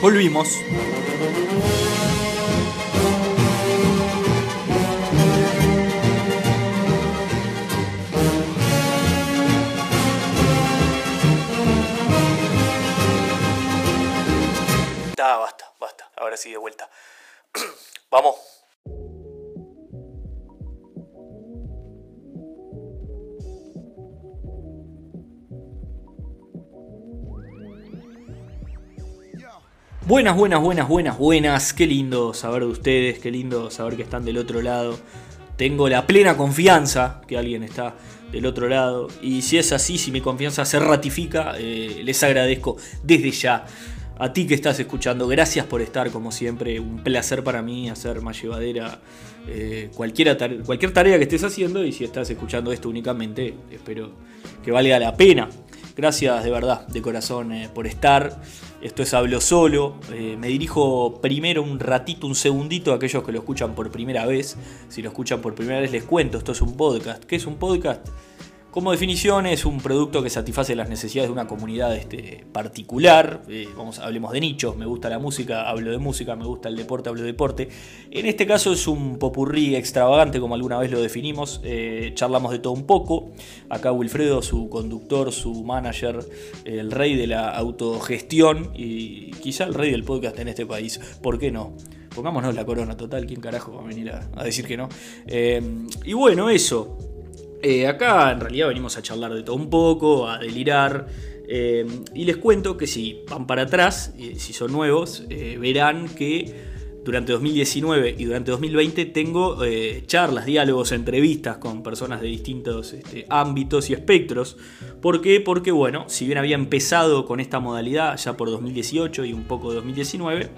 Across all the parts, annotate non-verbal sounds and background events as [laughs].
Volvimos. Da, basta, basta. Ahora sí de vuelta. [clears throat] Vamos. Buenas, buenas, buenas, buenas, buenas. Qué lindo saber de ustedes, qué lindo saber que están del otro lado. Tengo la plena confianza que alguien está del otro lado. Y si es así, si mi confianza se ratifica, eh, les agradezco desde ya. A ti que estás escuchando, gracias por estar como siempre. Un placer para mí hacer más llevadera eh, cualquier, tarea que estés haciendo. Y si estás escuchando esto únicamente, espero que valga la pena. Gracias de verdad, de corazón, eh, por estar. Esto es Hablo Solo. Eh, me dirijo primero un ratito, un segundito a aquellos que lo escuchan por primera vez. Si lo escuchan por primera vez les cuento, esto es un podcast. ¿Qué es un podcast? Como definición es un producto que satisface las necesidades de una comunidad este, particular. Eh, vamos, hablemos de nichos. Me gusta la música, hablo de música. Me gusta el deporte, hablo de deporte. En este caso es un popurrí extravagante, como alguna vez lo definimos. Eh, charlamos de todo un poco. Acá Wilfredo, su conductor, su manager, el rey de la autogestión y quizá el rey del podcast en este país. ¿Por qué no? Pongámonos la corona, total. ¿Quién carajo va a venir a, decir que no? Eh, y bueno, eso. Eh, acá en realidad venimos a charlar de todo un poco, a delirar. Eh, y les cuento que si van para atrás, si son nuevos, eh, verán que durante 2019 y durante 2020 tengo charlas, diálogos, entrevistas con personas de distintos este, ámbitos y espectros. ¿Por qué? Porque, bueno, si bien había empezado con esta modalidad ya por 2018 y un poco de 2019,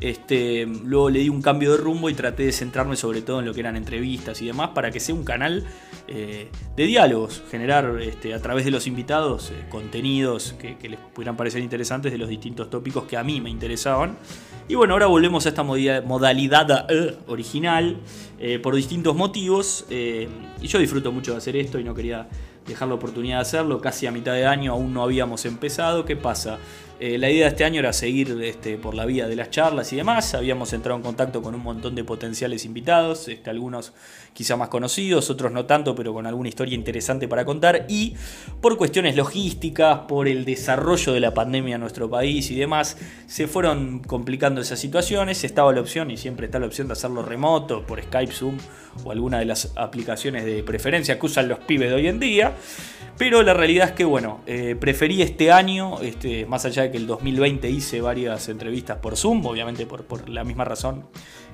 este, luego le di un cambio de rumbo y traté de centrarme sobre todo en lo que eran entrevistas y demás para que sea un canal eh, de diálogos, generar este, a través de los invitados eh, contenidos que, les pudieran parecer interesantes de los distintos tópicos que a mí me interesaban. Y bueno, ahora volvemos a esta modalidad eh, original por distintos motivos y yo disfruto mucho de hacer esto y no quería dejar la oportunidad de hacerlo. Casi a mitad de año aún no habíamos empezado. ¿Qué pasa? Eh, la idea de este año era seguir este, por la vía de las charlas y demás. Habíamos entrado en contacto con un montón de potenciales invitados, este, algunos quizá más conocidos, otros no tanto, pero con alguna historia interesante para contar. Y por cuestiones logísticas, por el desarrollo de la pandemia en nuestro país y demás, se fueron complicando esas situaciones. Estaba la opción, y siempre está la opción de hacerlo remoto, por Skype, Zoom o alguna de las aplicaciones de preferencia que usan los pibes de hoy en día. Pero la realidad es que, bueno, eh, preferí este año, este, más allá de que el 2020 hice varias entrevistas por Zoom, obviamente por, la misma razón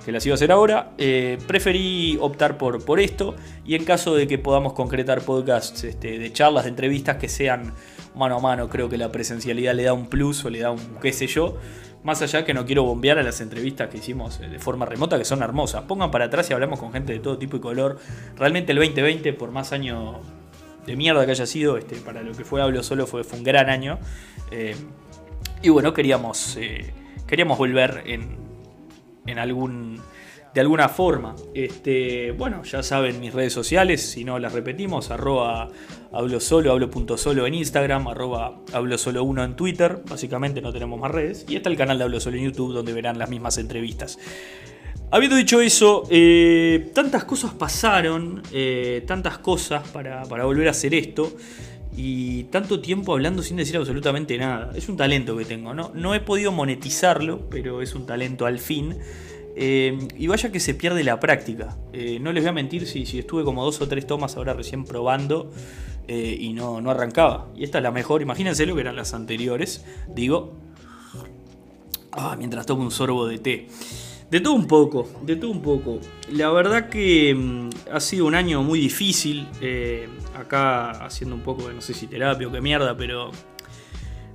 que las iba a hacer ahora, eh, preferí optar por, por esto y en caso de que podamos concretar podcasts este, de charlas, de entrevistas que sean mano a mano, creo que la presencialidad le da un plus o le da un qué sé yo. Más allá que no quiero bombear a las entrevistas que hicimos eh, de forma remota, que son hermosas. Pongan para atrás y hablamos con gente de todo tipo y color. Realmente el 2020, por más año de mierda que haya sido, este, para lo que fue Hablo Solo fue, fue un gran año. Eh, y bueno, queríamos, eh, queríamos volver en, en algún de alguna forma. Este, bueno, ya saben mis redes sociales, si no las repetimos, arroba hablo solo, hablo.solo en Instagram, arroba hablo solo uno en Twitter, básicamente no tenemos más redes, y está el canal de Hablo Solo en YouTube donde verán las mismas entrevistas. Habiendo dicho eso, eh, tantas cosas pasaron, eh, tantas cosas para, volver a hacer esto y tanto tiempo hablando sin decir absolutamente nada. Es un talento que tengo, ¿no? No he podido monetizarlo, pero es un talento al fin. Eh, y vaya que se pierde la práctica. no les voy a mentir si, si, estuve como dos o tres tomas ahora recién probando y no, no arrancaba. Y esta es la mejor, imagínense lo que eran las anteriores. Digo, ah, mientras tomo un sorbo de té. De todo un poco, de todo un poco. La verdad que mm, ha sido un año muy difícil. Eh, acá haciendo un poco de no sé si terapia o qué mierda, pero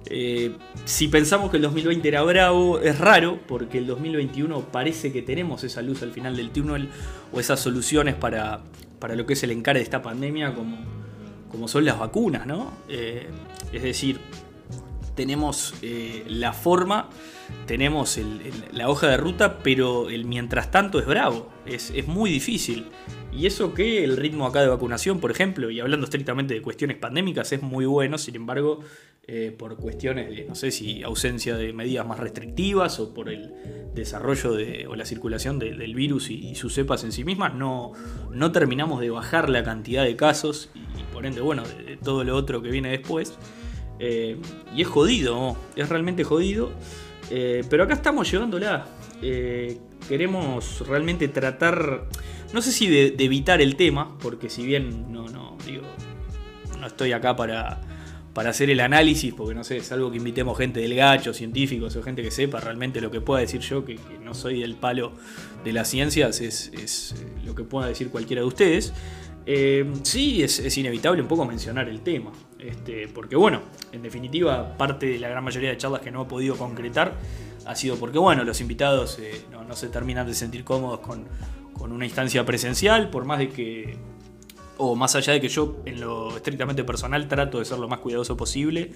eh, si pensamos que el 2020 era bravo, es raro, porque el 2021 parece que tenemos esa luz al final del túnel o esas soluciones para, para lo que es el encare de esta pandemia, como, como son las vacunas, ¿no? Eh, es decir, tenemos la forma tenemos la hoja de ruta, pero el mientras tanto es bravo, es, muy difícil. Y eso que el ritmo acá de vacunación, por ejemplo, y hablando estrictamente de cuestiones pandémicas, es muy bueno, sin embargo, eh, por cuestiones de, no sé si ausencia de medidas más restrictivas o por el desarrollo de, o la circulación del virus y, sus cepas en sí mismas, no, no terminamos de bajar la cantidad de casos y, por ende, bueno, de, todo lo otro que viene después. Eh, y es jodido, es realmente jodido. Eh, pero acá estamos llevándola. queremos realmente tratar, no sé si de, evitar el tema, porque si bien no, no, digo, no estoy acá para para hacer el análisis, porque no sé, es algo que invitemos gente del gacho, científicos o gente que sepa realmente lo que pueda decir yo, que, no soy del palo de las ciencias, es, eh, lo que pueda decir cualquiera de ustedes. Eh, sí, es, inevitable un poco mencionar el tema, este, porque bueno, en definitiva, parte de la gran mayoría de charlas que no he podido concretar ha sido porque bueno, los invitados eh, no, se terminan de sentir cómodos con, una instancia presencial, por más de que o más allá de que yo en lo estrictamente personal trato de ser lo más cuidadoso posible,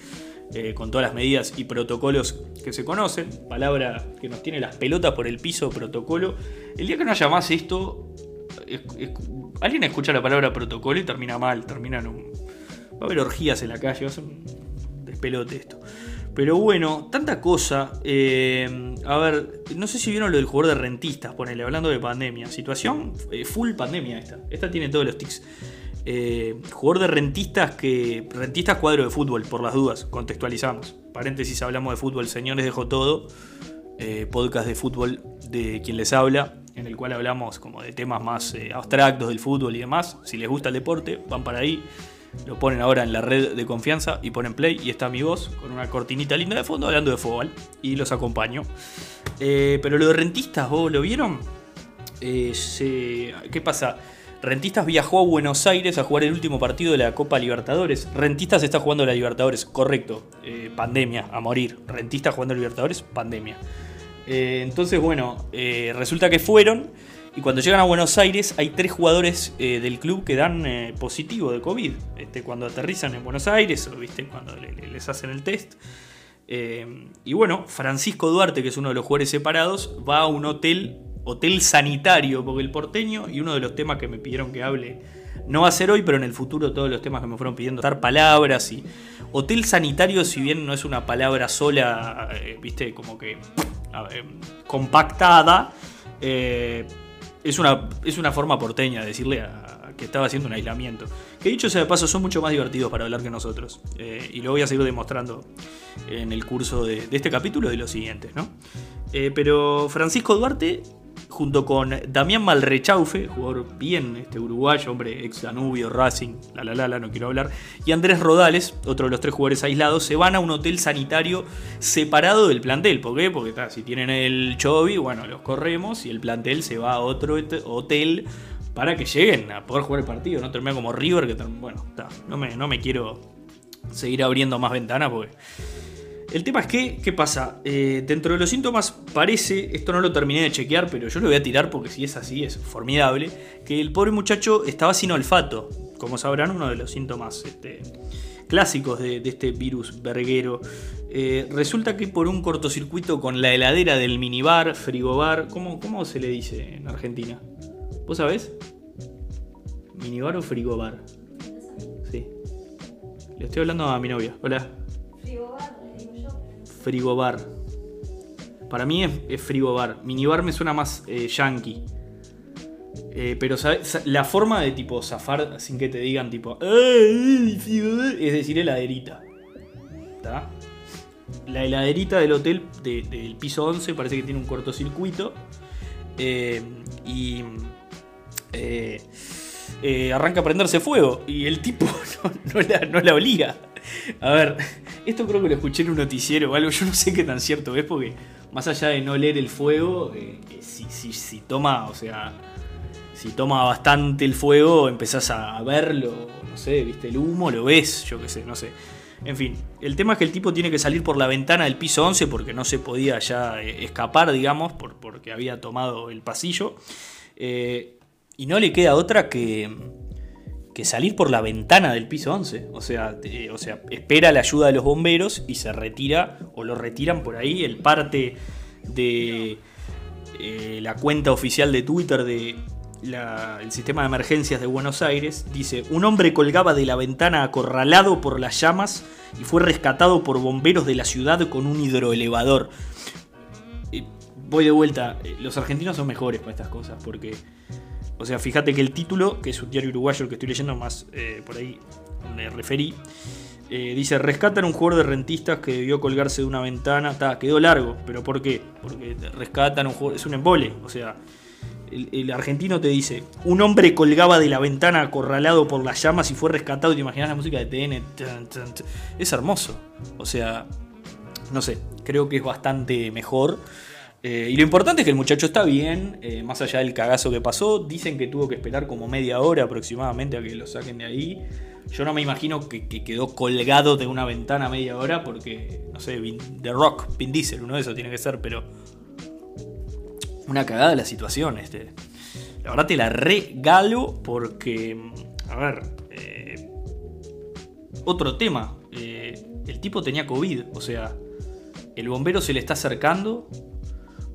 eh, con todas las medidas y protocolos que se conocen, palabra que nos tiene las pelotas por el piso, protocolo, el día que no haya más esto, alguien escucha la palabra protocolo y termina mal, termina en un... Va a haber orgías en la calle, va a ser un despelote esto. Pero bueno, tanta cosa. Eh, a ver, no sé si vieron lo del jugador de rentistas, ponele, hablando de pandemia. Situación eh, full pandemia esta. Esta tiene todos los tics. Eh, jugador de rentistas que. Rentistas cuadro de fútbol, por las dudas, contextualizamos. Paréntesis, hablamos de fútbol, señores, dejo todo. podcast de fútbol de quien les habla, en el cual hablamos como de temas más abstractos del fútbol y demás. Si les gusta el deporte, van para ahí. Lo ponen ahora en la red de confianza y ponen play y está mi voz con una cortinita linda de fondo hablando de fútbol y los acompaño. Eh, pero lo de rentistas, ¿vos lo vieron? Eh, ¿Qué pasa? Rentistas viajó a Buenos Aires a jugar el último partido de la Copa Libertadores. Rentistas está jugando la Libertadores, correcto. Eh, pandemia, a morir. Rentistas jugando a Libertadores, pandemia. Entonces, bueno, resulta que fueron y cuando llegan a Buenos Aires hay tres jugadores eh, del club que dan eh, positivo de COVID. Este, cuando aterrizan en Buenos Aires o ¿viste? cuando les hacen el test. Eh, y bueno, Francisco Duarte, que es uno de los jugadores separados, va a un hotel, hotel sanitario, porque el porteño, y uno de los temas que me pidieron que hable, no va a ser hoy, pero en el futuro todos los temas que me fueron pidiendo, dar palabras y... Hotel sanitario, si bien no es una palabra sola, viste, como que compactada, es una, es una forma porteña de decirle que estaba haciendo un aislamiento. Que dicho sea de paso, son mucho más divertidos para hablar que nosotros. Eh, y lo voy a seguir demostrando en el curso de, este capítulo y de los siguientes, ¿no? Eh, pero Francisco Duarte junto con Damián Malrechaufe, jugador bien este, uruguayo, hombre, ex Danubio, Racing, la la la la, no quiero hablar, y Andrés Rodales, otro de los tres jugadores aislados, se van a un hotel sanitario separado del plantel. ¿Por qué? Porque si tienen el Chovi, bueno, los corremos y el plantel se va a otro hotel para que lleguen a poder jugar el partido, no termina como River, que bueno, no, me, no me quiero seguir abriendo más ventanas porque el tema es que, ¿qué pasa? Eh, dentro de los síntomas parece, esto no lo terminé de chequear, pero yo lo voy a tirar porque si es así es formidable, que el pobre muchacho estaba sin olfato. Como sabrán, uno de los síntomas este, clásicos de, este virus verguero. Eh, resulta que por un cortocircuito con la heladera del minibar, frigobar, ¿cómo, ¿cómo se le dice en Argentina? ¿Vos sabés? ¿Minibar o frigobar? Sí. Le estoy hablando a mi novia. Hola frigobar. Para mí es, frigobar. Minibar me suena más eh, yankee. Eh, pero la forma de tipo zafar sin que te digan tipo es decir heladerita. ¿Está? La heladerita del hotel del piso 11 parece que tiene un cortocircuito. Eh, y arranca a prenderse fuego. Y el tipo [laughs] no, la, no la obliga. A ver, esto creo que lo escuché en un noticiero o algo, yo no sé qué tan cierto es, porque más allá de no leer el fuego, eh, si, si, toma, o sea, si toma bastante el fuego, empezás a verlo, no sé, viste el humo, lo ves, yo qué sé, no sé. En fin, el tema es que el tipo tiene que salir por la ventana del piso 11 porque no se podía ya eh, escapar, digamos, por, porque había tomado el pasillo. Eh, y no le queda otra que, que salir por la ventana del piso 11. O sea, o sea, espera la ayuda de los bomberos y se retira o lo retiran por ahí. El parte de eh, la cuenta oficial de Twitter de el sistema de emergencias de Buenos Aires, dice, un hombre colgaba de la ventana acorralado por las llamas y fue rescatado por bomberos de la ciudad con un hidroelevador. voy de vuelta, eh, los argentinos son mejores para estas cosas, porque, o sea, fíjate que el título, que es un diario uruguayo el que estoy leyendo más eh, por ahí, me referí, eh, dice, rescatan un jugador de rentistas que debió colgarse de una ventana. Está, quedó largo, pero ¿por qué? Porque rescatan un jugador, es un embole, o sea, el, argentino te dice, un hombre colgaba de la ventana acorralado por las llamas y fue rescatado. Te imaginas la música de TN. Es hermoso. O sea, no sé, creo que es bastante mejor. Eh, y lo importante es que el muchacho está bien, eh, más allá del cagazo que pasó. Dicen que tuvo que esperar como media hora aproximadamente a que lo saquen de ahí. Yo no me imagino que, quedó colgado de una ventana media hora porque, no sé, The Rock, Vin Diesel, uno de esos tiene que ser, pero una cagada la situación. Este. La verdad te la regalo porque, a ver, eh, otro tema. El tipo tenía COVID, o sea, el bombero se le está acercando.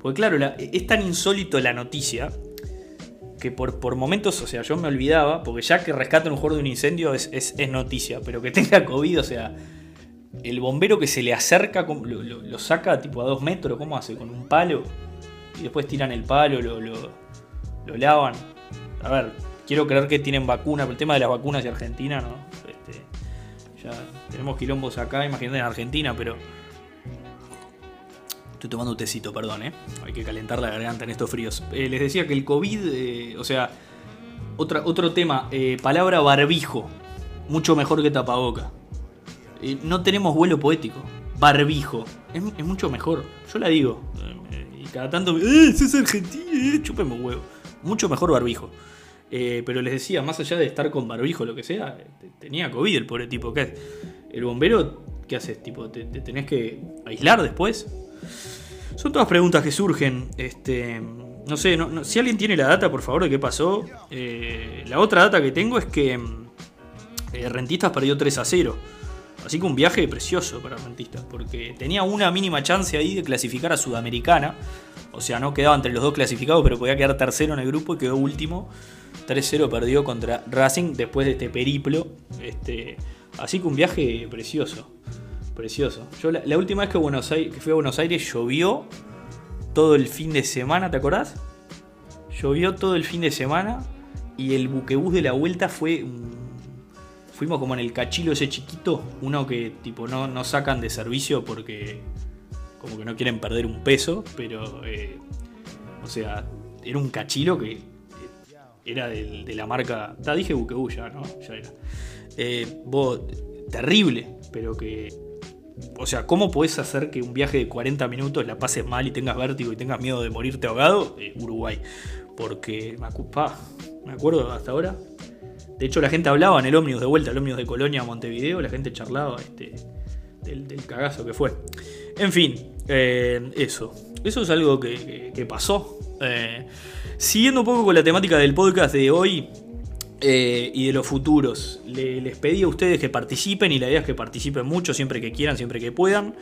Porque claro, es tan insólito la noticia que por, por, momentos, o sea, yo me olvidaba, porque ya que rescatan un juego de un incendio es, es, noticia, pero que tenga COVID, o sea, el bombero que se le acerca, lo, lo saca tipo a dos metros, ¿cómo hace? ¿Con un palo? y después tiran el palo, lo, lo, lavan. A ver, quiero creer que tienen vacuna, pero el tema de las vacunas de Argentina, ¿no? Este, ya tenemos quilombos acá, imagínate en Argentina, pero. Estoy tomando un tecito, perdón, ¿eh? Hay que calentar la garganta en estos fríos. Eh, les decía que el COVID, eh, o sea, otra, otro tema, eh, palabra barbijo, mucho mejor que tapaboca. no tenemos vuelo poético. Barbijo, es, es mucho mejor. Yo la digo cada tanto, ¡eh! ¡Es argentino! Eh, ¡Chúpeme huevo! Mucho mejor barbijo. Eh, pero les decía, más allá de estar con barbijo lo que sea, tenía COVID el pobre tipo. ¿Qué ¿El bombero qué haces? Tipo, ¿te, tenés que aislar después? Son todas preguntas que surgen. Este, no sé, si alguien tiene la data, por favor, de qué pasó. Eh, la otra data que tengo es que Rentistas perdió 3 a 0. Así que un viaje precioso para Rentistas, porque tenía una mínima chance ahí de clasificar a Sudamericana. O sea, no quedaba entre los dos clasificados, pero podía quedar tercero en el grupo y quedó último. 3-0 perdió contra Racing después de este periplo. Este, así que un viaje precioso. Precioso. Yo la, última vez que, Buenos Aires, que fui a Buenos Aires llovió todo el fin de semana, ¿te acordás? Llovió todo el fin de semana y el buquebús de la vuelta fue fuimos como en el cachilo ese chiquito, uno que tipo no, no sacan de servicio porque como que no quieren perder un peso, pero eh, o sea, era un cachilo que eh, era de la marca, ta, dije Buquebú ya, ¿no? Ya era. Eh, terrible, pero que o sea, ¿cómo podés hacer que un viaje de 40 minutos la pases mal y tengas vértigo y tengas miedo de morirte ahogado? Uruguay. Porque me, me acuerdo hasta ahora, de hecho, la gente hablaba en el ómnibus de vuelta, el ómnibus de Colonia a Montevideo, la gente charlaba este, del, cagazo que fue. En fin, eh, eso. Eso es algo que, pasó. Eh, siguiendo un poco con la temática del podcast de hoy, eh, y de los futuros. les pedí a ustedes que participen y la idea es que participen mucho siempre que quieran, siempre que puedan.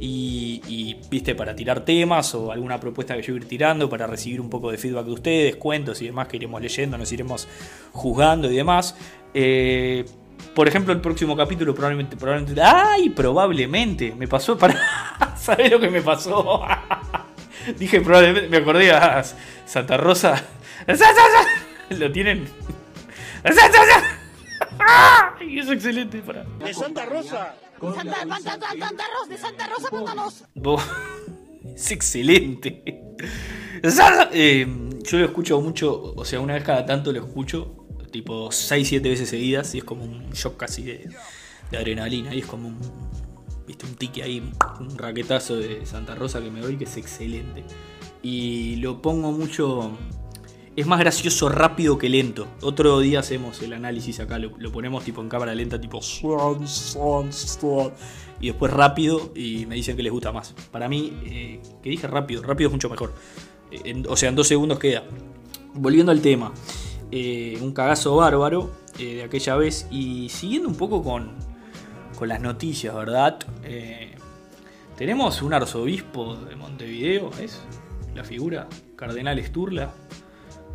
Y, viste, para tirar temas o alguna propuesta que yo ir tirando, para recibir un poco de feedback de ustedes, cuentos y demás que iremos leyendo, nos iremos juzgando y demás. Eh, por ejemplo, el próximo capítulo probablemente, probablemente, ¡ay! Probablemente, me pasó para... [laughs] ¿Sabés lo que me pasó? [laughs] Dije probablemente, me acordé a Santa Rosa. [laughs] Lo tienen [laughs] y es excelente para. De Santa Rosa. Santa, Santa, Rosa, de Santa Rosa, Pantanos. [laughs] Es excelente. Eh, yo lo escucho mucho, o sea, una vez cada tanto lo escucho, tipo 6-7 veces seguidas, y es como un shock casi de, de adrenalina, y es como un, viste, un tique ahí, un raquetazo de Santa Rosa que me doy que es excelente. Y lo pongo mucho es más gracioso rápido que lento. Otro día hacemos el análisis acá, lo, ponemos tipo en cámara lenta, tipo. Y después rápido, y me dicen que les gusta más. Para mí, eh, que dije rápido, rápido es mucho mejor. Eh, o sea, en dos segundos queda. Volviendo al tema, eh, un cagazo bárbaro de aquella vez. Y siguiendo un poco con, con las noticias, ¿verdad? tenemos un arzobispo de Montevideo, ¿es? La figura, Cardenal Sturla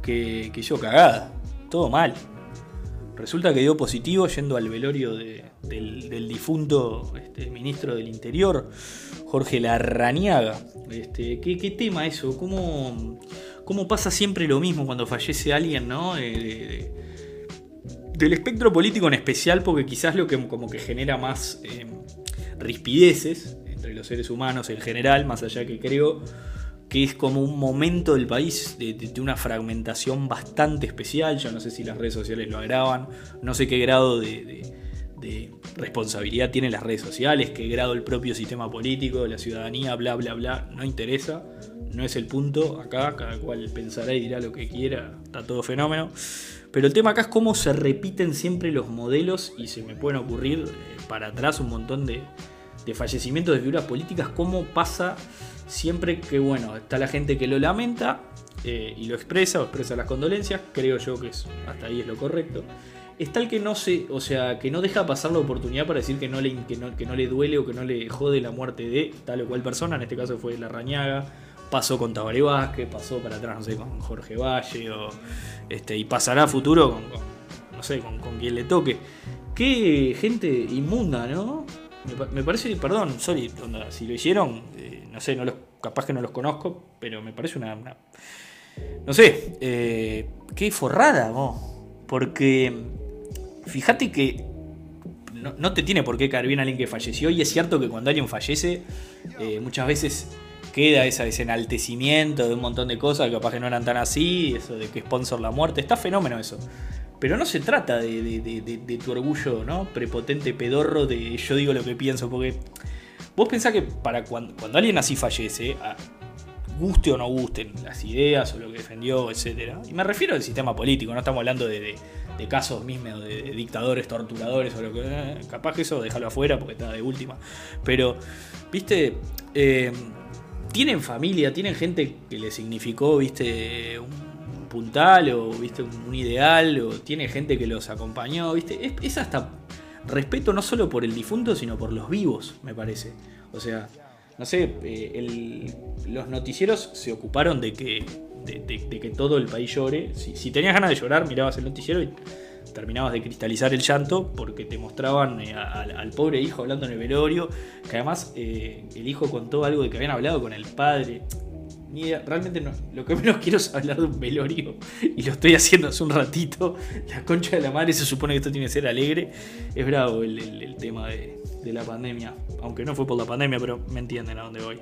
que, que hizo cagada. Todo mal. Resulta que dio positivo yendo al velorio del, difunto este, ministro del Interior, Jorge Larrañaga. Este, ¿qué, tema eso? ¿Cómo, ¿Cómo, pasa siempre lo mismo cuando fallece alguien, no? Eh, del espectro político en especial, porque quizás lo que como que genera más eh, rispideces entre los seres humanos en general, más allá que creo que es como un momento del país de, una fragmentación bastante especial. Yo no sé si las redes sociales lo agravan, no sé qué grado de, responsabilidad tienen las redes sociales, qué grado el propio sistema político, la ciudadanía, bla, bla, bla, no interesa, no es el punto acá, cada cual pensará y dirá lo que quiera, está todo fenómeno. Pero el tema acá es cómo se repiten siempre los modelos y se me pueden ocurrir eh, para atrás un montón de, de fallecimientos de figuras políticas, cómo pasa siempre que, bueno, está la gente que lo lamenta eh, y lo expresa o expresa las condolencias, creo yo que es, hasta ahí es lo correcto. Está el que no se, o sea, que no deja pasar la oportunidad para decir que no le, que no, le duele o que no le jode la muerte de tal o cual persona, en este caso fue la Rañaga, pasó con Tabaré Vázquez, pasó para atrás, no sé, con Jorge Valle, o, este, y pasará a futuro con, no sé, con, con quien le toque. Qué gente inmunda, ¿no? Me, parece, perdón, sorry, si lo hicieron, no sé, no los, capaz que no los conozco, pero me parece una. no sé, eh, qué forrada, vos. Porque fíjate que no, te tiene por qué caer bien alguien que falleció, y es cierto que cuando alguien fallece, eh, muchas veces queda ese enaltecimiento de un montón de cosas que capaz que no eran tan así, eso de que sponsor la muerte, está fenómeno eso. Pero no se trata de, tu orgullo, ¿no? Prepotente, pedorro, de yo digo lo que pienso, porque vos pensás que para cuando, alguien así fallece, guste o no gusten las ideas o lo que defendió, etc. Y me refiero al sistema político, no estamos hablando de, casos mismos de, dictadores, torturadores o lo que. Eh, capaz que eso déjalo afuera porque está de última. Pero, viste, eh, tienen familia, tienen gente que le significó, viste, un puntal o viste un ideal o tiene gente que los acompañó, viste, es, hasta respeto no solo por el difunto, sino por los vivos, me parece. O sea, no sé, eh, los noticieros se ocuparon de que, de, que todo el país llore. Si, tenías ganas de llorar, mirabas el noticiero y terminabas de cristalizar el llanto porque te mostraban eh, al, pobre hijo hablando en el velorio, que además eh, el hijo contó algo de que habían hablado con el padre realmente lo que menos quiero es hablar de un velorio y lo estoy haciendo hace un ratito. La concha de la madre se supone que esto tiene que ser alegre. Es bravo el, tema de, la pandemia, aunque no fue por la pandemia, pero me entienden a dónde voy.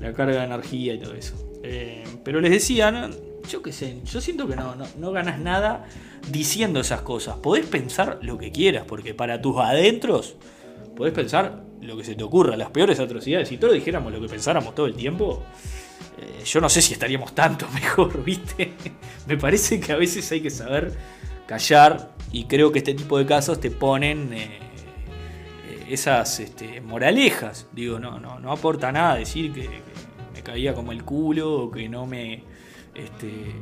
La carga de energía y todo eso. Eh, pero les decía, yo qué sé, yo siento que no, no, no ganas nada diciendo esas cosas. Podés pensar lo que quieras, porque para tus adentros podés pensar lo que se te ocurra, las peores atrocidades. Si todos dijéramos lo que pensáramos todo el tiempo, eh, yo no sé si estaríamos tanto [laughs] mejor, ¿viste? Me parece que a veces hay que saber callar y creo que este tipo de casos te ponen eh, eh, esas este, moralejas. Digo, no, no, no aporta nada decir que, me caía como el culo o que no me, este,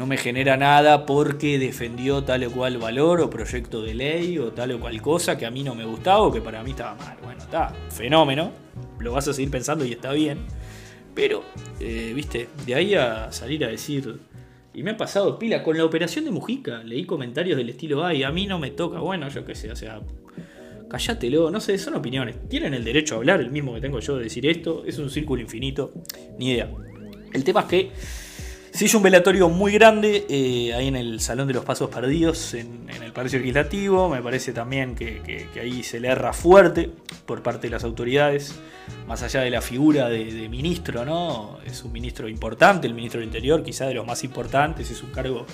no me genera nada porque defendió tal o cual valor o proyecto de ley o tal o cual cosa que a mí no me gustaba o que para mí estaba mal. Bueno, está, fenómeno, lo vas a seguir pensando y está bien. Pero, eh, viste, de ahí a salir a decir. Y me ha pasado pila. Con la operación de Mujica leí comentarios del estilo, ay, a mí no me toca. Bueno, yo qué sé, o sea, callátelo. No sé, son opiniones. Tienen el derecho a hablar, el mismo que tengo yo de decir esto. Es un círculo infinito. Ni idea. El tema es que se hizo un velatorio muy grande eh, ahí en el Salón de los Pasos Perdidos, en, el Palacio Legislativo. Me parece también que, ahí se le erra fuerte por parte de las autoridades, más allá de la figura de, ministro, ¿no? Es un ministro importante, el ministro del Interior, quizá de los más importantes, es un cargo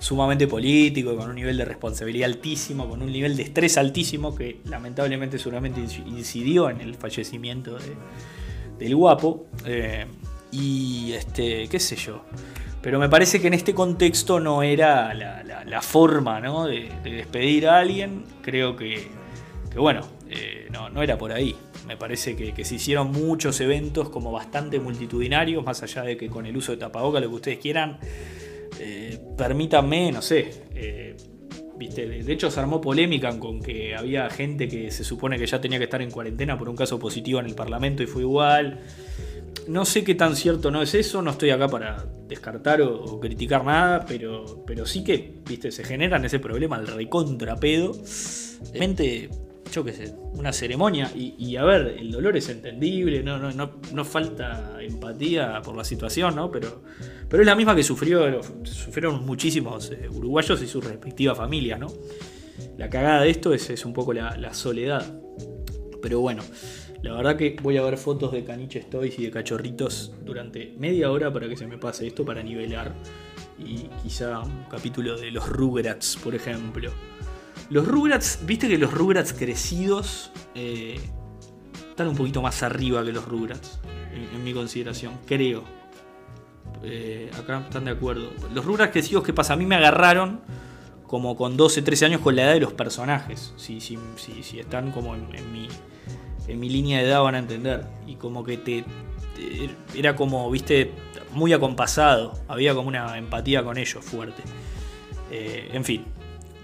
sumamente político, con un nivel de responsabilidad altísimo, con un nivel de estrés altísimo que lamentablemente seguramente incidió en el fallecimiento del guapo. Eh, y este, qué sé yo. Pero me parece que en este contexto no era la, forma ¿no? de, despedir a alguien. Creo que, bueno, eh, no, era por ahí. Me parece que, se hicieron muchos eventos como bastante multitudinarios, más allá de que con el uso de tapaboca, lo que ustedes quieran, eh, permítanme, no sé. Eh, ¿viste? De hecho, se armó polémica con que había gente que se supone que ya tenía que estar en cuarentena por un caso positivo en el Parlamento y fue igual no sé qué tan cierto no es eso, no estoy acá para descartar o, criticar nada, pero, pero sí que, viste, se generan ese problema al recontrapedo. Mente, yo qué sé, una ceremonia. Y, a ver, el dolor es entendible, no, no, no, no, falta empatía por la situación, ¿no? Pero, pero es la misma que sufrió, sufrieron muchísimos eh, uruguayos y sus respectivas familias, ¿no? La cagada de esto es, es un poco la, la soledad. Pero bueno. La verdad que voy a ver fotos de caniche toys y de cachorritos durante media hora para que se me pase esto, para nivelar. Y quizá un capítulo de los Rugrats, por ejemplo. Los Rugrats, viste que los Rugrats crecidos eh, están un poquito más arriba que los Rugrats, en, mi consideración, creo. Eh, acá están de acuerdo. Los Rugrats crecidos, ¿qué pasa? A mí me agarraron como con 12, 13 años con la edad de los personajes. Si, si, si, están como en mi en mi línea de edad van a entender. Y como que te, era como, viste, muy acompasado. Había como una empatía con ellos fuerte. Eh, en fin,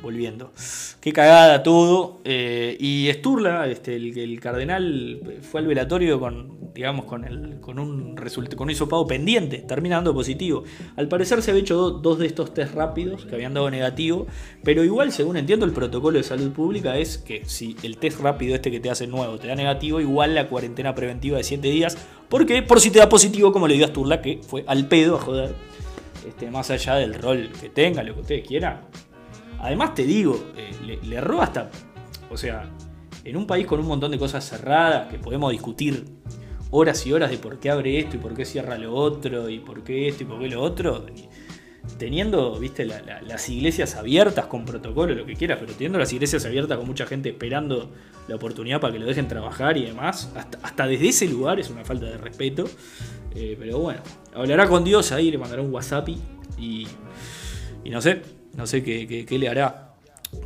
volviendo. Qué cagada todo. Eh, y Sturla, este, el, cardenal, fue al velatorio con, digamos, con, el, con un con un hisopado pendiente, terminando positivo. Al parecer se había hecho dos de estos test rápidos que habían dado negativo, pero igual, según entiendo, el protocolo de salud pública es que si el test rápido este que te hace nuevo te da negativo, igual la cuarentena preventiva de 7 días. porque Por si te da positivo, como le dio a Sturla, que fue al pedo a joder. Este, más allá del rol que tenga, lo que ustedes quieran, Además te digo, eh, le, erró hasta, o sea, en un país con un montón de cosas cerradas que podemos discutir horas y horas de por qué abre esto y por qué cierra lo otro y por qué esto y por qué lo otro, teniendo, viste, las iglesias abiertas con protocolo, lo que quieras, pero teniendo las iglesias abiertas con mucha gente esperando la oportunidad para que lo dejen trabajar y demás, hasta, desde ese lugar es una falta de respeto. Eh, pero bueno, hablará con Dios ahí, le mandará un WhatsApp y, y no sé, no sé qué, le hará.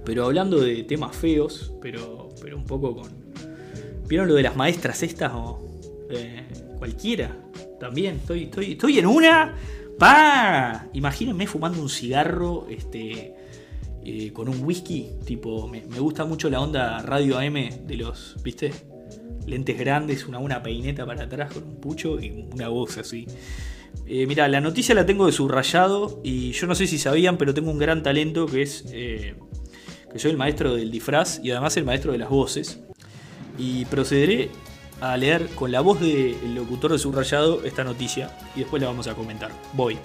Pero hablando de temas feos, pero, pero un poco con. ¿Vieron lo de las maestras estas o eh, cualquiera? También, estoy, estoy, estoy en una. ¡Pa! Imagínense fumando un cigarro este, eh, con un whisky. Tipo, me, gusta mucho la onda radio AM de los, ¿viste? Lentes grandes, una, una peineta para atrás con un pucho y una voz así. Eh, mira, la noticia la tengo de subrayado y yo no sé si sabían, pero tengo un gran talento que es eh, que soy el maestro del disfraz y además el maestro de las voces. Y procederé a leer con la voz del locutor de subrayado esta noticia y después la vamos a comentar. Voy.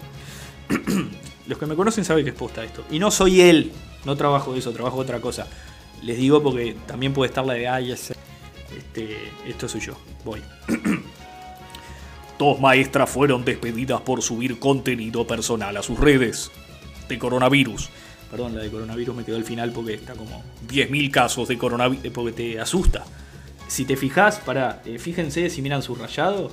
[clears throat] Los que me conocen saben que es posta esto. Y no soy él, no trabajo eso, trabajo otra cosa. Les digo porque también puede estar la de, ay, este, esto soy yo. Voy. [clears throat] Dos maestras fueron despedidas por subir contenido personal a sus redes de coronavirus. Perdón, la de coronavirus me quedó al final porque está como 10.000 casos de coronavirus, eh, porque te asusta. Si te fijas, para, eh, fíjense si miran su rayado,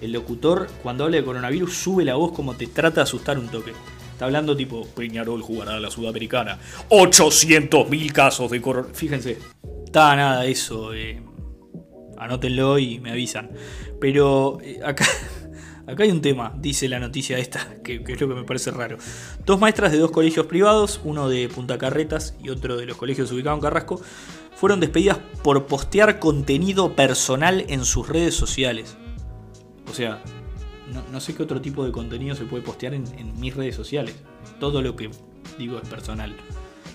el locutor cuando habla de coronavirus sube la voz como te trata de asustar un toque. Está hablando tipo, Peñarol jugará a la Sudamericana. 800.000 casos de coronavirus. Fíjense, está nada eso. Eh, anótenlo y me avisan. Pero eh, acá, [laughs] acá hay un tema, dice la noticia esta, que, es lo que me parece raro. Dos maestras de dos colegios privados, uno de Punta Carretas y otro de los colegios ubicados en Carrasco, fueron despedidas por postear contenido personal en sus redes sociales. O sea, no, sé qué otro tipo de contenido se puede postear en, mis redes sociales. Todo lo que digo es personal.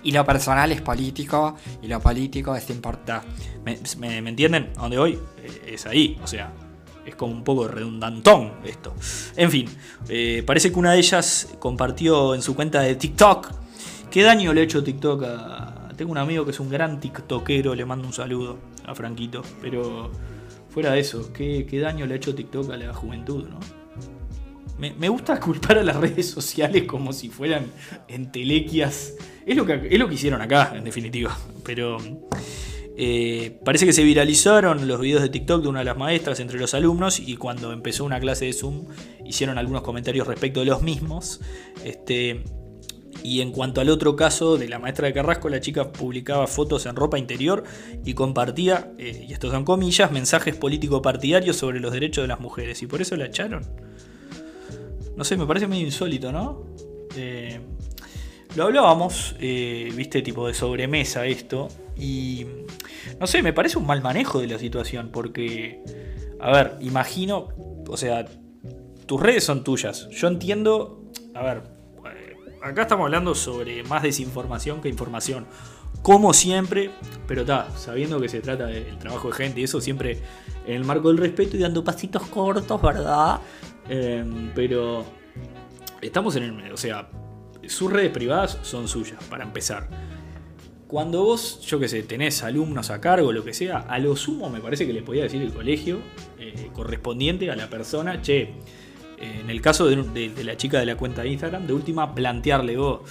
Y lo personal es político y lo político es importante. ¿Me, entienden? ¿A dónde voy? Eh, es ahí. O sea, es como un poco redundantón esto. En fin, eh, parece que una de ellas compartió en su cuenta de TikTok. ¿Qué daño le ha hecho TikTok a.? Tengo un amigo que es un gran TikTokero, le mando un saludo a Franquito. Pero fuera de eso, ¿qué, daño le ha hecho TikTok a la juventud, no? Me, gusta culpar a las redes sociales como si fueran entelequias. Es lo que, es lo que hicieron acá, en definitiva. Pero eh, parece que se viralizaron los videos de TikTok de una de las maestras entre los alumnos y cuando empezó una clase de Zoom hicieron algunos comentarios respecto de los mismos. Este, y en cuanto al otro caso de la maestra de Carrasco, la chica publicaba fotos en ropa interior y compartía, eh, y esto son comillas, mensajes político-partidarios sobre los derechos de las mujeres. Y por eso la echaron. No sé, me parece medio insólito, ¿no? Eh, lo hablábamos, viste, tipo de sobremesa esto, y no sé, me parece un mal manejo de la situación porque, a ver, imagino, o sea, tus redes son tuyas. Yo entiendo, a ver, eh, acá estamos hablando sobre más desinformación que información. Como siempre, pero está, sabiendo que se trata del trabajo de gente y eso siempre en el marco del respeto y dando pasitos cortos, ¿verdad? Em, pero estamos en el. O sea, sus redes privadas son suyas, para empezar. Cuando vos, yo qué sé, tenés alumnos a cargo, lo que sea, a lo sumo me parece que le podía decir el colegio eh, correspondiente a la persona, che, eh, en el caso de, la chica de la cuenta de Instagram, de última plantearle vos,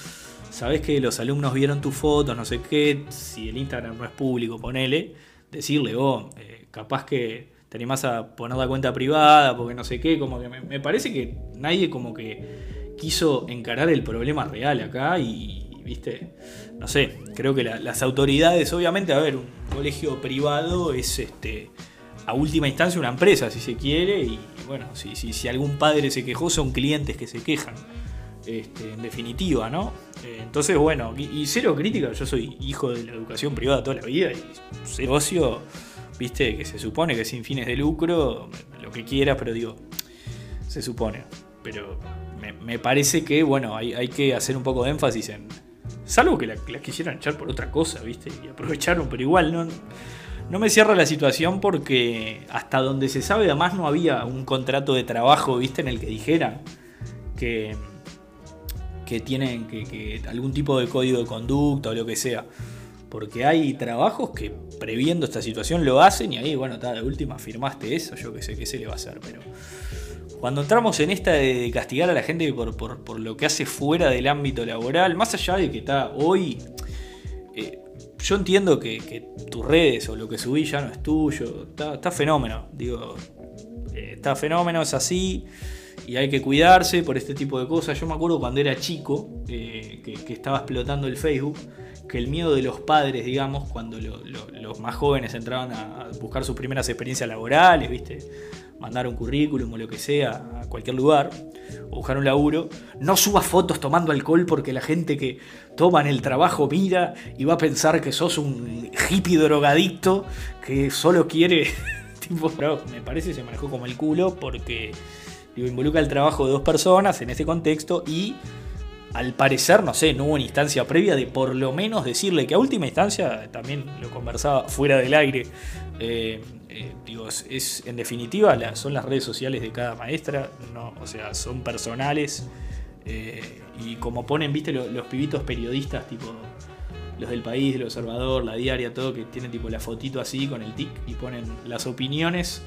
sabés que los alumnos vieron tu foto, no sé qué, si el Instagram no es público, ponele, decirle vos, eh, capaz que te animás a poner la cuenta privada, porque no sé qué, como que me, parece que nadie como que quiso encarar el problema real acá y, ¿viste? No sé, creo que las autoridades, obviamente, a ver, un colegio privado es este a última instancia una empresa, si se quiere, y bueno, si, si, si algún padre se quejó, son clientes que se quejan. Este, en definitiva, ¿no? Eh, entonces, bueno, y, cero crítica, yo soy hijo de la educación privada toda la vida y cero ocio, viste, que se supone que sin fines de lucro, lo que quiera, pero digo, se supone. Pero me, parece que, bueno, hay, hay que hacer un poco de énfasis en, Salvo que la, quisieran echar por otra cosa, ¿viste? Y aprovecharon, pero igual no, no me cierra la situación porque hasta donde se sabe, además no había un contrato de trabajo, ¿viste? En el que dijeran que, que tienen que, algún tipo de código de conducta o lo que sea. Porque hay trabajos que previendo esta situación lo hacen y ahí, bueno, está, de última firmaste eso, yo que sé qué se le va a hacer, pero cuando entramos en esta de castigar a la gente por, lo que hace fuera del ámbito laboral, más allá de que está hoy, eh, yo entiendo que, tus redes o lo que subí ya no es tuyo, está, fenómeno, digo, eh, está fenómeno, es así y hay que cuidarse por este tipo de cosas. Yo me acuerdo cuando era chico, eh, que, estaba explotando el Facebook, que el miedo de los padres, digamos, cuando los más jóvenes entraban a buscar sus primeras experiencias laborales, ¿viste? mandar un currículum o lo que sea a cualquier lugar, o buscar un laburo, no subas fotos tomando alcohol porque la gente que toma en el trabajo mira y va a pensar que sos un hippie drogadicto que solo quiere. [laughs] tipo, me parece que se manejó como el culo porque involucra el trabajo de dos personas en ese contexto y al parecer, no sé, no hubo una instancia previa de por lo menos decirle que a última instancia, también lo conversaba fuera del aire, eh, eh, digo, es, en definitiva son las redes sociales de cada maestra, no, o sea, son personales eh, y como ponen, viste, los, pibitos periodistas, tipo los del país, el observador, la diaria, todo, que tienen tipo la fotito así con el tic y ponen las opiniones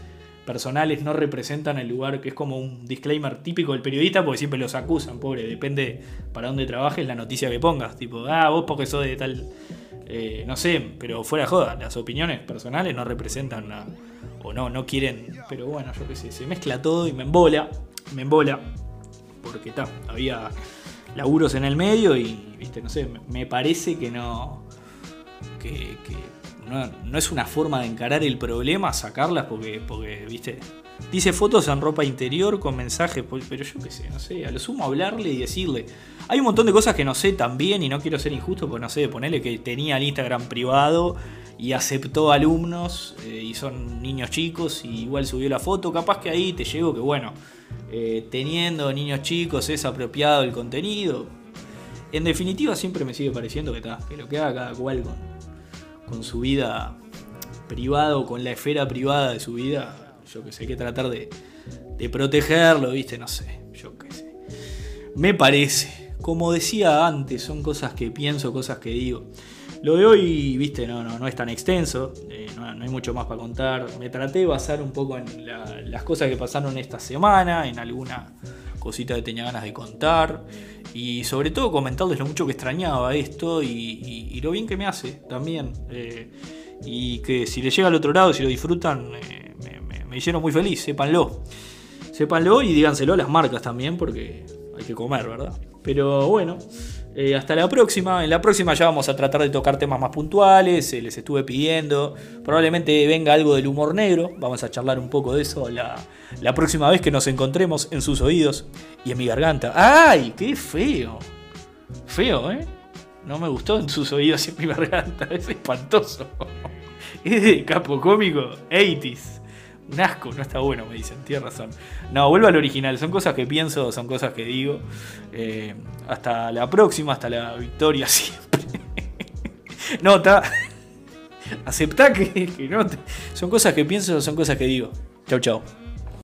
personales no representan el lugar, que es como un disclaimer típico del periodista, porque siempre los acusan, pobre, depende para dónde trabajes la noticia que pongas, tipo, ah, vos porque sos de tal eh, no sé, pero fuera joda, las opiniones personales no representan nada. O no, no quieren. Pero bueno, yo qué sé, se mezcla todo y me embola. Me embola. Porque está, había laburos en el medio y, viste, no sé, me parece que no. Que, no, es una forma de encarar el problema sacarlas porque, porque viste, Dice fotos en ropa interior con mensajes, pero yo qué sé, no sé, a lo sumo hablarle y decirle. Hay un montón de cosas que no sé también y no quiero ser injusto, porque no sé, ponerle que tenía el Instagram privado y aceptó alumnos eh, y son niños chicos y igual subió la foto. Capaz que ahí te llego que, bueno, eh, teniendo niños chicos es apropiado el contenido. En definitiva, siempre me sigue pareciendo que, está que lo que haga cada cual con, con su vida privada o con la esfera privada de su vida yo que sé, hay que tratar de, protegerlo, ¿viste? No sé, yo qué sé. Me parece, como decía antes, son cosas que pienso, cosas que digo. Lo de hoy, viste, no, no, no es tan extenso, eh, no, hay mucho más para contar. Me traté de basar un poco en las cosas que pasaron esta semana, en alguna cosita que tenía ganas de contar. Y sobre todo comentarles lo mucho que extrañaba esto y, lo bien que me hace también. Eh, y que si le llega al otro lado, si lo disfrutan, eh, me hicieron muy feliz, sépanlo. Sépanlo y díganselo a las marcas también, porque hay que comer, ¿verdad? Pero bueno, eh, hasta la próxima. En la próxima ya vamos a tratar de tocar temas más puntuales. les estuve pidiendo. Probablemente venga algo del humor negro. Vamos a charlar un poco de eso la, la próxima vez que nos encontremos en sus oídos y en mi garganta. ¡Ay! ¡Qué feo! Feo, ¿eh? No me gustó en sus oídos y en mi garganta. [laughs] Es espantoso. [laughs] Es de capo cómico 80s. Un asco, no está bueno, me dicen, tienes razón. No, vuelvo al original, son cosas que pienso, son cosas que digo. Eh, hasta la próxima, hasta la victoria [laughs] siempre. no, está. Aceptá que, que no. Son cosas que pienso, son cosas que digo. Chau, chau.